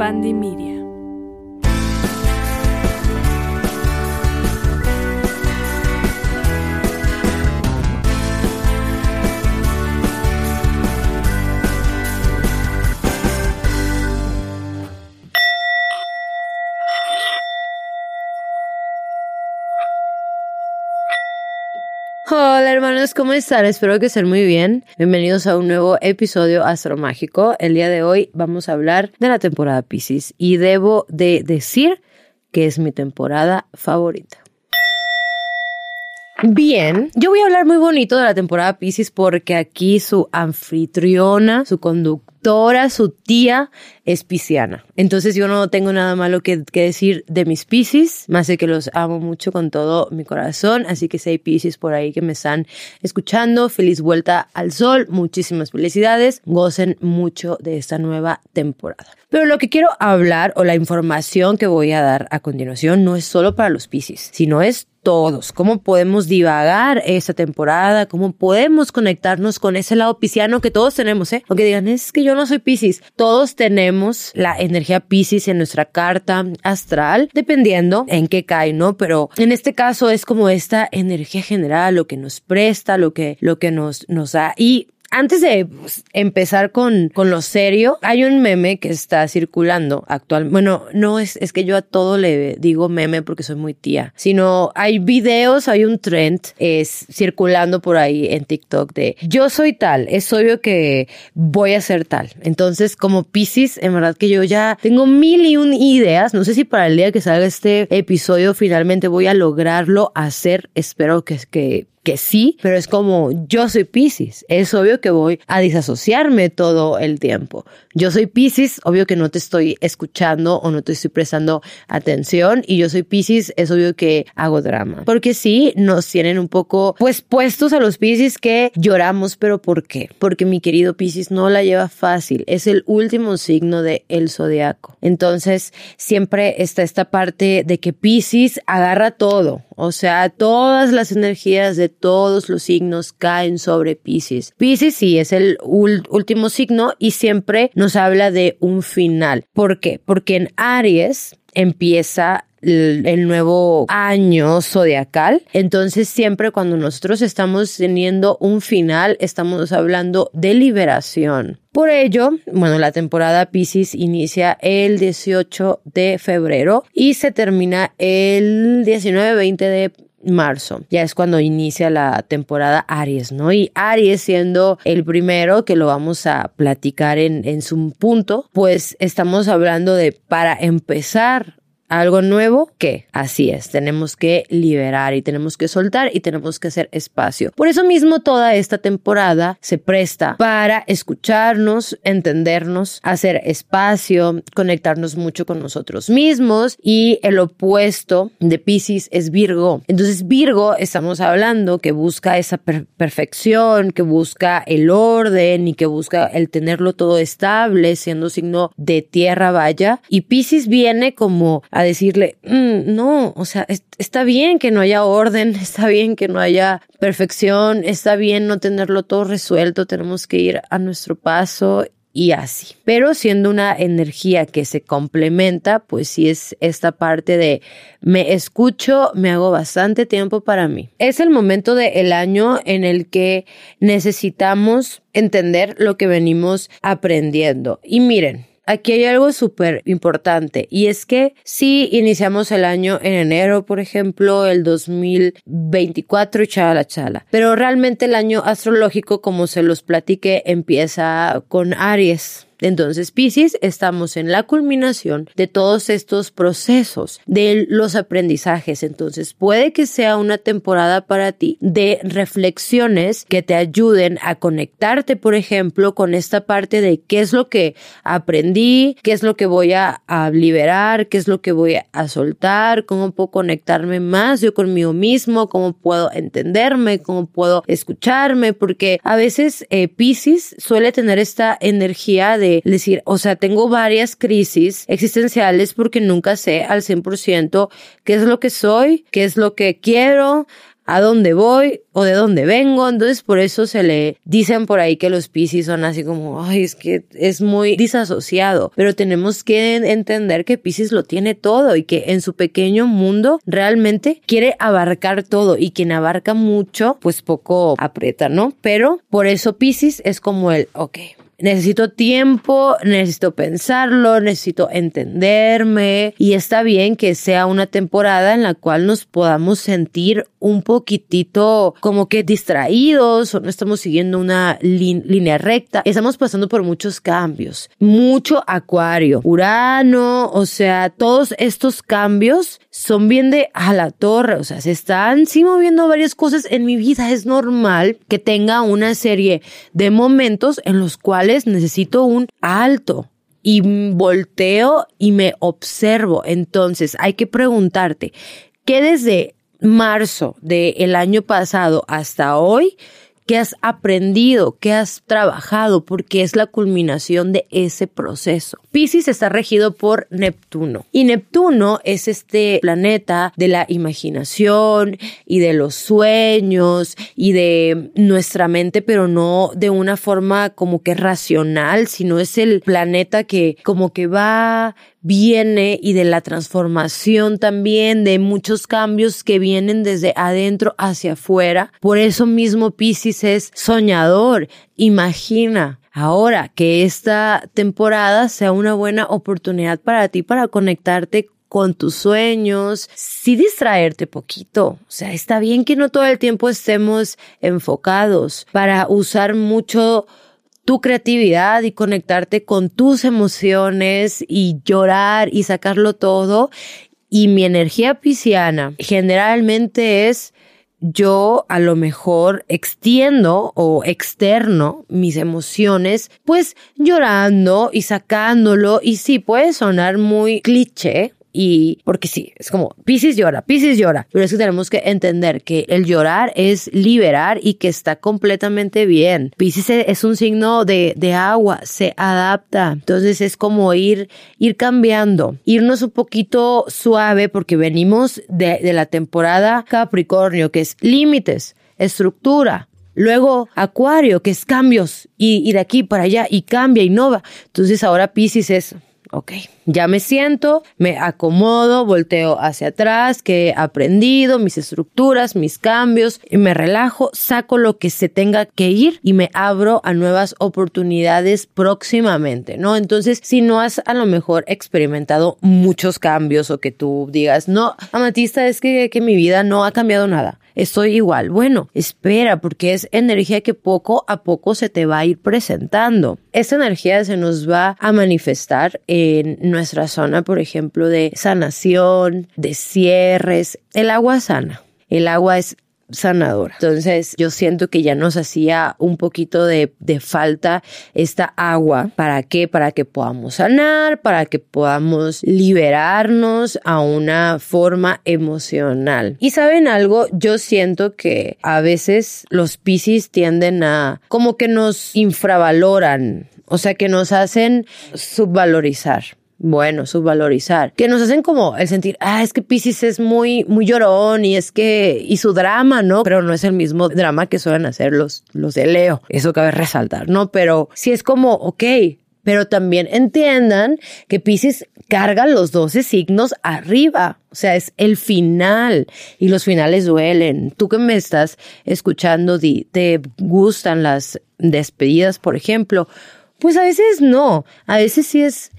Pandemia. Hola ¿cómo están? Espero que estén muy bien. Bienvenidos a un nuevo episodio astromágico. El día de hoy vamos a hablar de la temporada Pisces y debo de decir que es mi temporada favorita. Bien, yo voy a hablar muy bonito de la temporada Pisces porque aquí su anfitriona, su conductora, su tía, es pisciana. Entonces yo no tengo nada malo que, decir de mis Pisces, más de que los amo mucho con todo mi corazón. Así que si hay Pisces por ahí que me están escuchando, feliz vuelta al sol, muchísimas felicidades, gocen mucho de esta nueva temporada. Pero lo que quiero hablar o la información que voy a dar a continuación no es solo para los Pisces, sino es todos, cómo podemos divagar esta temporada, cómo podemos conectarnos con ese lado pisciano que todos tenemos, ¿eh? Aunque digan, es que yo no soy Piscis, todos tenemos la energía Piscis en nuestra carta astral, dependiendo en qué cae, ¿no? Pero en este caso es como esta energía general, lo que nos presta, lo que, lo que nos, nos da y antes de pues, empezar con, con lo serio, hay un meme que está circulando actualmente. Bueno, no es, es que yo a todo le digo meme porque soy muy tía, sino hay videos, hay un trend es circulando por ahí en TikTok de yo soy tal, es obvio que voy a ser tal. Entonces, como Pisces, en verdad que yo ya tengo mil y un ideas. No sé si para el día que salga este episodio finalmente voy a lograrlo hacer. Espero que, que que sí, pero es como yo soy Pisces, es obvio que voy a disasociarme todo el tiempo. Yo soy Pisces, obvio que no te estoy escuchando o no te estoy prestando atención y yo soy Pisces, es obvio que hago drama. Porque sí, nos tienen un poco pues puestos a los Pisces que lloramos, pero ¿por qué? Porque mi querido Pisces no la lleva fácil, es el último signo del el zodiaco. Entonces, siempre está esta parte de que Pisces agarra todo, o sea, todas las energías de todos los signos caen sobre Pisces. Pisces sí es el último signo y siempre nos habla de un final. ¿Por qué? Porque en Aries empieza el, nuevo año zodiacal. Entonces siempre cuando nosotros estamos teniendo un final, estamos hablando de liberación. Por ello, bueno, la temporada Pisces inicia el 18 de febrero y se termina el 19-20 de marzo. Ya es cuando inicia la temporada Aries, ¿no? Y Aries siendo el primero que lo vamos a platicar en, en su punto, pues estamos hablando de para empezar algo nuevo que así es, tenemos que liberar y tenemos que soltar y tenemos que hacer espacio. Por eso mismo toda esta temporada se presta para escucharnos, entendernos, hacer espacio, conectarnos mucho con nosotros mismos y el opuesto de Pisces es Virgo. Entonces Virgo estamos hablando que busca esa perfección, que busca el orden y que busca el tenerlo todo estable, siendo signo de tierra vaya y Pisces viene como decirle, mm, no, o sea, está bien que no haya orden, está bien que no haya perfección, está bien no tenerlo todo resuelto, tenemos que ir a nuestro paso y así. Pero siendo una energía que se complementa, pues sí es esta parte de me escucho, me hago bastante tiempo para mí. Es el momento del año en el que necesitamos entender lo que venimos aprendiendo. Y miren, aquí hay algo súper importante y es que si iniciamos el año en enero, por ejemplo, el 2024, chala chala, pero realmente el año astrológico, como se los platiqué, empieza con Aries. Entonces, Pisces, estamos en la culminación de todos estos procesos, de los aprendizajes. Entonces, puede que sea una temporada para ti de reflexiones que te ayuden a conectarte, por ejemplo, con esta parte de qué es lo que aprendí, qué es lo que voy a, liberar, qué es lo que voy a soltar, cómo puedo conectarme más yo conmigo mismo, cómo puedo entenderme, cómo puedo escucharme, porque a veces eh, Pisces suele tener esta energía de decir, o sea, tengo varias crisis existenciales porque nunca sé al 100% qué es lo que soy, qué es lo que quiero, a dónde voy o de dónde vengo. Entonces por eso se le dicen por ahí que los Piscis son así como, ay, es que es muy disasociado. Pero tenemos que entender que Piscis lo tiene todo y que en su pequeño mundo realmente quiere abarcar todo y quien abarca mucho, pues poco aprieta, ¿no? Pero por eso Piscis es como el, ok, necesito tiempo, necesito pensarlo, necesito entenderme y está bien que sea una temporada en la cual nos podamos sentir un poquitito como que distraídos o no estamos siguiendo una línea recta. Estamos pasando por muchos cambios, mucho acuario, Urano, o sea, todos estos cambios son bien de a la torre, o sea, se están sí moviendo varias cosas en mi vida. Es normal que tenga una serie de momentos en los cuales necesito un alto y volteo y me observo. Entonces hay que preguntarte, ¿qué desde marzo del año pasado hasta hoy qué has aprendido, qué has trabajado, porque es la culminación de ese proceso. Pisces está regido por Neptuno. Y Neptuno es este planeta de la imaginación y de los sueños y de nuestra mente, pero no de una forma como que racional, sino es el planeta que como que va viene y de la transformación también, de muchos cambios que vienen desde adentro hacia afuera. Por eso mismo Pisces es soñador, imagina. Ahora que esta temporada sea una buena oportunidad para ti para conectarte con tus sueños, sí distraerte poquito. O sea, está bien que no todo el tiempo estemos enfocados para usar mucho tu creatividad y conectarte con tus emociones y llorar y sacarlo todo. Y mi energía pisciana generalmente es yo a lo mejor extiendo o externo mis emociones, pues llorando y sacándolo. Y sí, puede sonar muy cliché, y porque sí, es como Pisces llora, Pisces llora, pero es que tenemos que entender que el llorar es liberar y que está completamente bien. Pisces es un signo de, de agua, se adapta, entonces es como ir, ir cambiando, irnos un poquito suave porque venimos de, de la temporada Capricornio, que es límites, estructura, Luego Acuario, que es cambios, y, y, de aquí para allá, y cambia, innova. Entonces ahora Pisces es ok, ya me siento, me acomodo, volteo hacia atrás, que he aprendido, mis estructuras, mis cambios, y me relajo, saco lo que se tenga que ir y me abro a nuevas oportunidades próximamente, ¿no? Entonces, si no has a lo mejor experimentado muchos cambios o que tú digas, no, amatista, es que, que mi vida no ha cambiado nada estoy igual. Bueno, espera, porque es energía que poco a poco se te va a ir presentando. Esta energía se nos va a manifestar en nuestra zona, por ejemplo, de sanación, de cierres. El agua sana. El agua es sanadora. Entonces yo siento que ya nos hacía un poquito de, de, falta esta agua. ¿Para qué? Para que podamos sanar, para que podamos liberarnos a una forma emocional. Y saben algo, yo siento que a veces los piscis tienden a como que nos infravaloran. O sea, que nos hacen subvalorizar bueno, subvalorizar, que nos hacen como el sentir, ah, es que Pisces es muy, muy llorón y es que, y su drama, ¿no? Pero no es el mismo drama que suelen hacer los, los de Leo. Eso cabe resaltar, ¿no? Pero si es como, ok, pero también entiendan que Pisces carga los 12 signos arriba. O sea, es el final y los finales duelen. Tú que me estás escuchando, te gustan las despedidas, por ejemplo. Pues a veces no. A veces sí es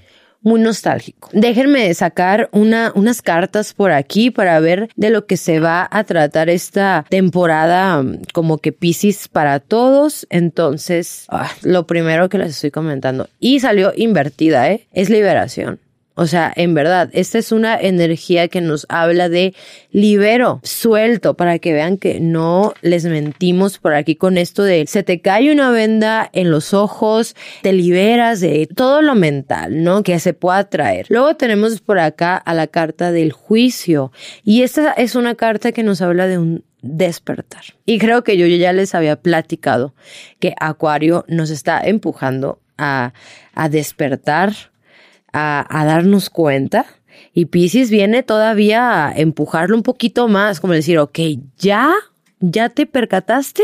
muy nostálgico. Déjenme sacar una, unas cartas por aquí para ver de lo que se va a tratar esta temporada mm, como que Pisces para todos. Entonces, ah, lo primero que les estoy comentando y salió invertida, ¿eh? Es liberación. O sea, en verdad, esta es una energía que nos habla de libero, suelto, para que vean que no les mentimos por aquí con esto de se te cae una venda en los ojos, te liberas de todo lo mental, ¿no? Que se pueda traer. Luego tenemos por acá a la carta del juicio y esta es una carta que nos habla de un despertar. Y creo que yo ya les había platicado que Acuario nos está empujando a, a despertar a, darnos cuenta. Y Pisces viene todavía a empujarlo un poquito más, como decir, ok, ya ya te percataste,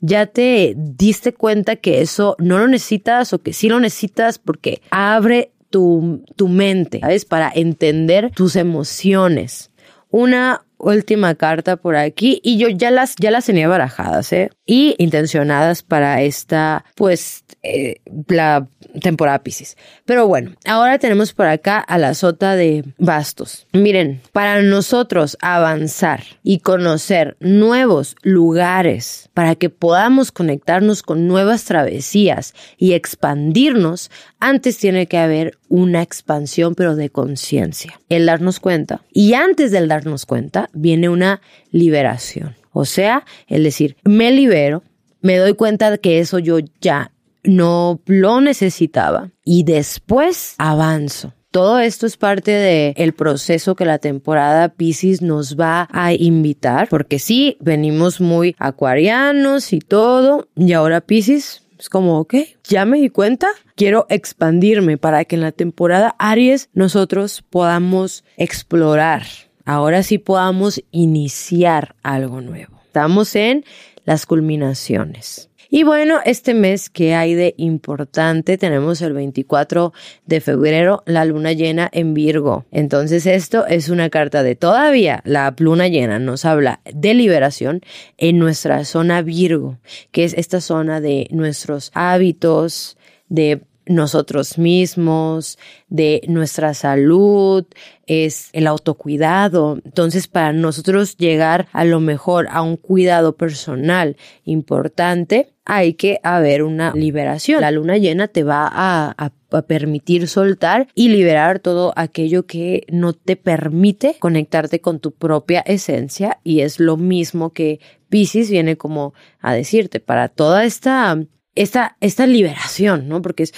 ya te diste cuenta que eso no lo necesitas o que sí lo necesitas porque abre tu, tu mente, ¿sabes? Para entender tus emociones. Una última carta por aquí y yo ya las ya las tenía barajadas, ¿eh? Y intencionadas para esta pues eh, la temporada Pisces. Pero bueno, ahora tenemos por acá a la sota de bastos. Miren, para nosotros avanzar y conocer nuevos lugares para que podamos conectarnos con nuevas travesías y expandirnos, antes tiene que haber una expansión pero de conciencia, el darnos cuenta. Y antes del darnos cuenta viene una liberación. O sea, el decir, me libero, me doy cuenta de que eso yo ya no lo necesitaba y después avanzo. Todo esto es parte del el proceso que la temporada Pisces nos va a invitar, porque sí, venimos muy acuarianos y todo, y ahora Pisces es como, ok, ya me di cuenta, quiero expandirme para que en la temporada Aries nosotros podamos explorar, ahora sí podamos iniciar algo nuevo. Estamos en las culminaciones. Y bueno, este mes que hay de importante, tenemos el 24 de febrero, la luna llena en Virgo. Entonces esto es una carta de todavía, la luna llena nos habla de liberación en nuestra zona Virgo, que es esta zona de nuestros hábitos, de nosotros mismos, de nuestra salud, es el autocuidado. Entonces, para nosotros llegar a lo mejor a un cuidado personal importante, hay que haber una liberación. La luna llena te va a, permitir soltar y liberar todo aquello que no te permite conectarte con tu propia esencia y es lo mismo que Pisces viene como a decirte para toda esta esta, esta liberación, ¿no? Porque es,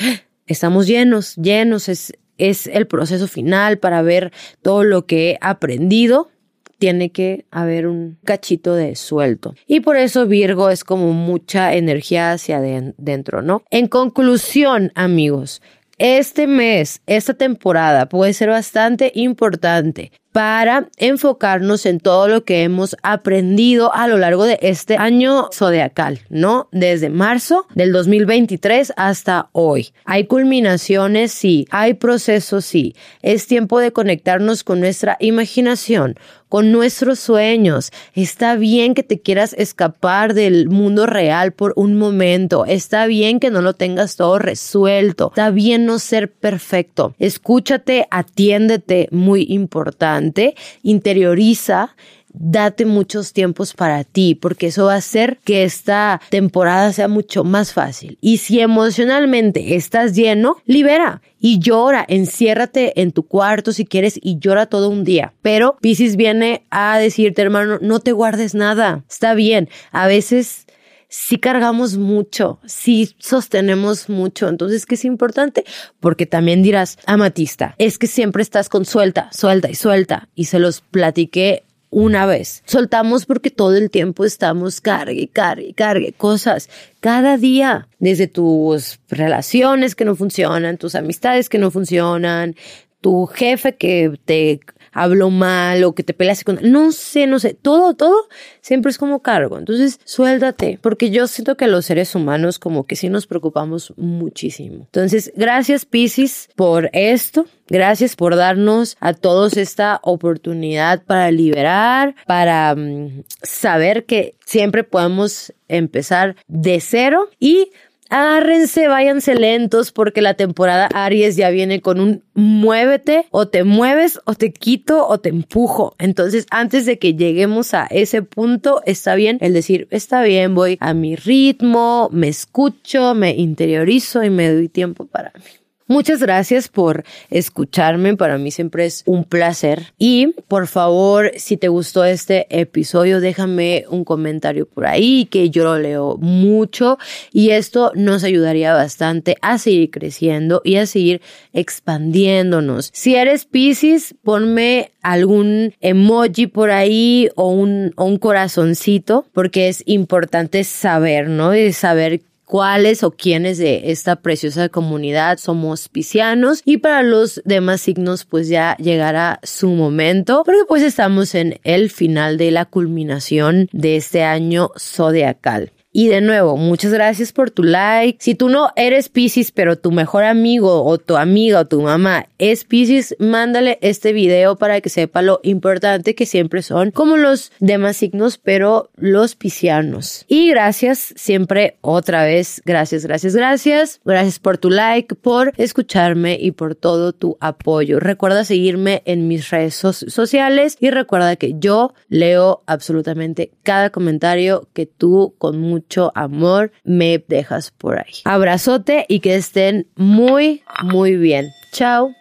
estamos llenos, llenos, es, es el proceso final para ver todo lo que he aprendido. Tiene que haber un cachito de suelto. Y por eso Virgo es como mucha energía hacia adentro, ¿no? En conclusión, amigos, este mes, esta temporada puede ser bastante importante para enfocarnos en todo lo que hemos aprendido a lo largo de este año zodiacal, ¿no? Desde marzo del 2023 hasta hoy. Hay culminaciones, sí, hay procesos, sí. Es tiempo de conectarnos con nuestra imaginación, con nuestros sueños. Está bien que te quieras escapar del mundo real por un momento. Está bien que no lo tengas todo resuelto. Está bien no ser perfecto. Escúchate, atiéndete, muy importante. Interioriza date muchos tiempos para ti, porque eso va a hacer que esta temporada sea mucho más fácil. Y si emocionalmente estás lleno, libera y llora, enciérrate en tu cuarto si quieres y llora todo un día. Pero Pisces viene a decirte, hermano, no te guardes nada. Está bien. A veces sí cargamos mucho, sí sostenemos mucho. Entonces, ¿qué es importante? Porque también dirás, amatista, es que siempre estás con suelta, suelta y suelta. Y se los platiqué una vez. Soltamos porque todo el tiempo estamos cargue, cargue, cargue cosas. Cada día, desde tus relaciones que no funcionan, tus amistades que no funcionan, tu jefe que te habló mal o que te peleas con... No sé, no sé, todo, todo siempre es como cargo. Entonces, suéltate, porque yo siento que los seres humanos como que sí nos preocupamos muchísimo. Entonces, gracias Pisces por esto. Gracias por darnos a todos esta oportunidad para liberar, para mm, saber que siempre podemos empezar de cero y Agárrense, váyanse lentos porque la temporada Aries ya viene con un muévete o te mueves o te quito o te empujo. Entonces, antes de que lleguemos a ese punto, está bien el decir, está bien, voy a mi ritmo, me escucho, me interiorizo y me doy tiempo para mí. Muchas gracias por escucharme. Para mí siempre es un placer. Y por favor, si te gustó este episodio, déjame un comentario por ahí que yo lo leo mucho y esto nos ayudaría bastante a seguir creciendo y a seguir expandiéndonos. Si eres Pisces, ponme algún emoji por ahí o un, corazoncito porque es importante saber, ¿no? Y saber cuáles o quiénes de esta preciosa comunidad somos piscianos y para los demás signos pues ya llegará su momento porque pues estamos en el final de la culminación de este año zodiacal. Y de nuevo, muchas gracias por tu like. Si tú no eres Pisces, pero tu mejor amigo o tu amiga o tu mamá es Pisces, mándale este video para que sepa lo importante que siempre son como los demás signos, pero los piscianos. Y gracias siempre otra vez. Gracias, gracias, gracias. Gracias por tu like, por escucharme y por todo tu apoyo. Recuerda seguirme en mis redes sociales y recuerda que yo leo absolutamente cada comentario que tú con mucho mucho amor me dejas por ahí. Abrazote y que estén muy, muy bien. Chao.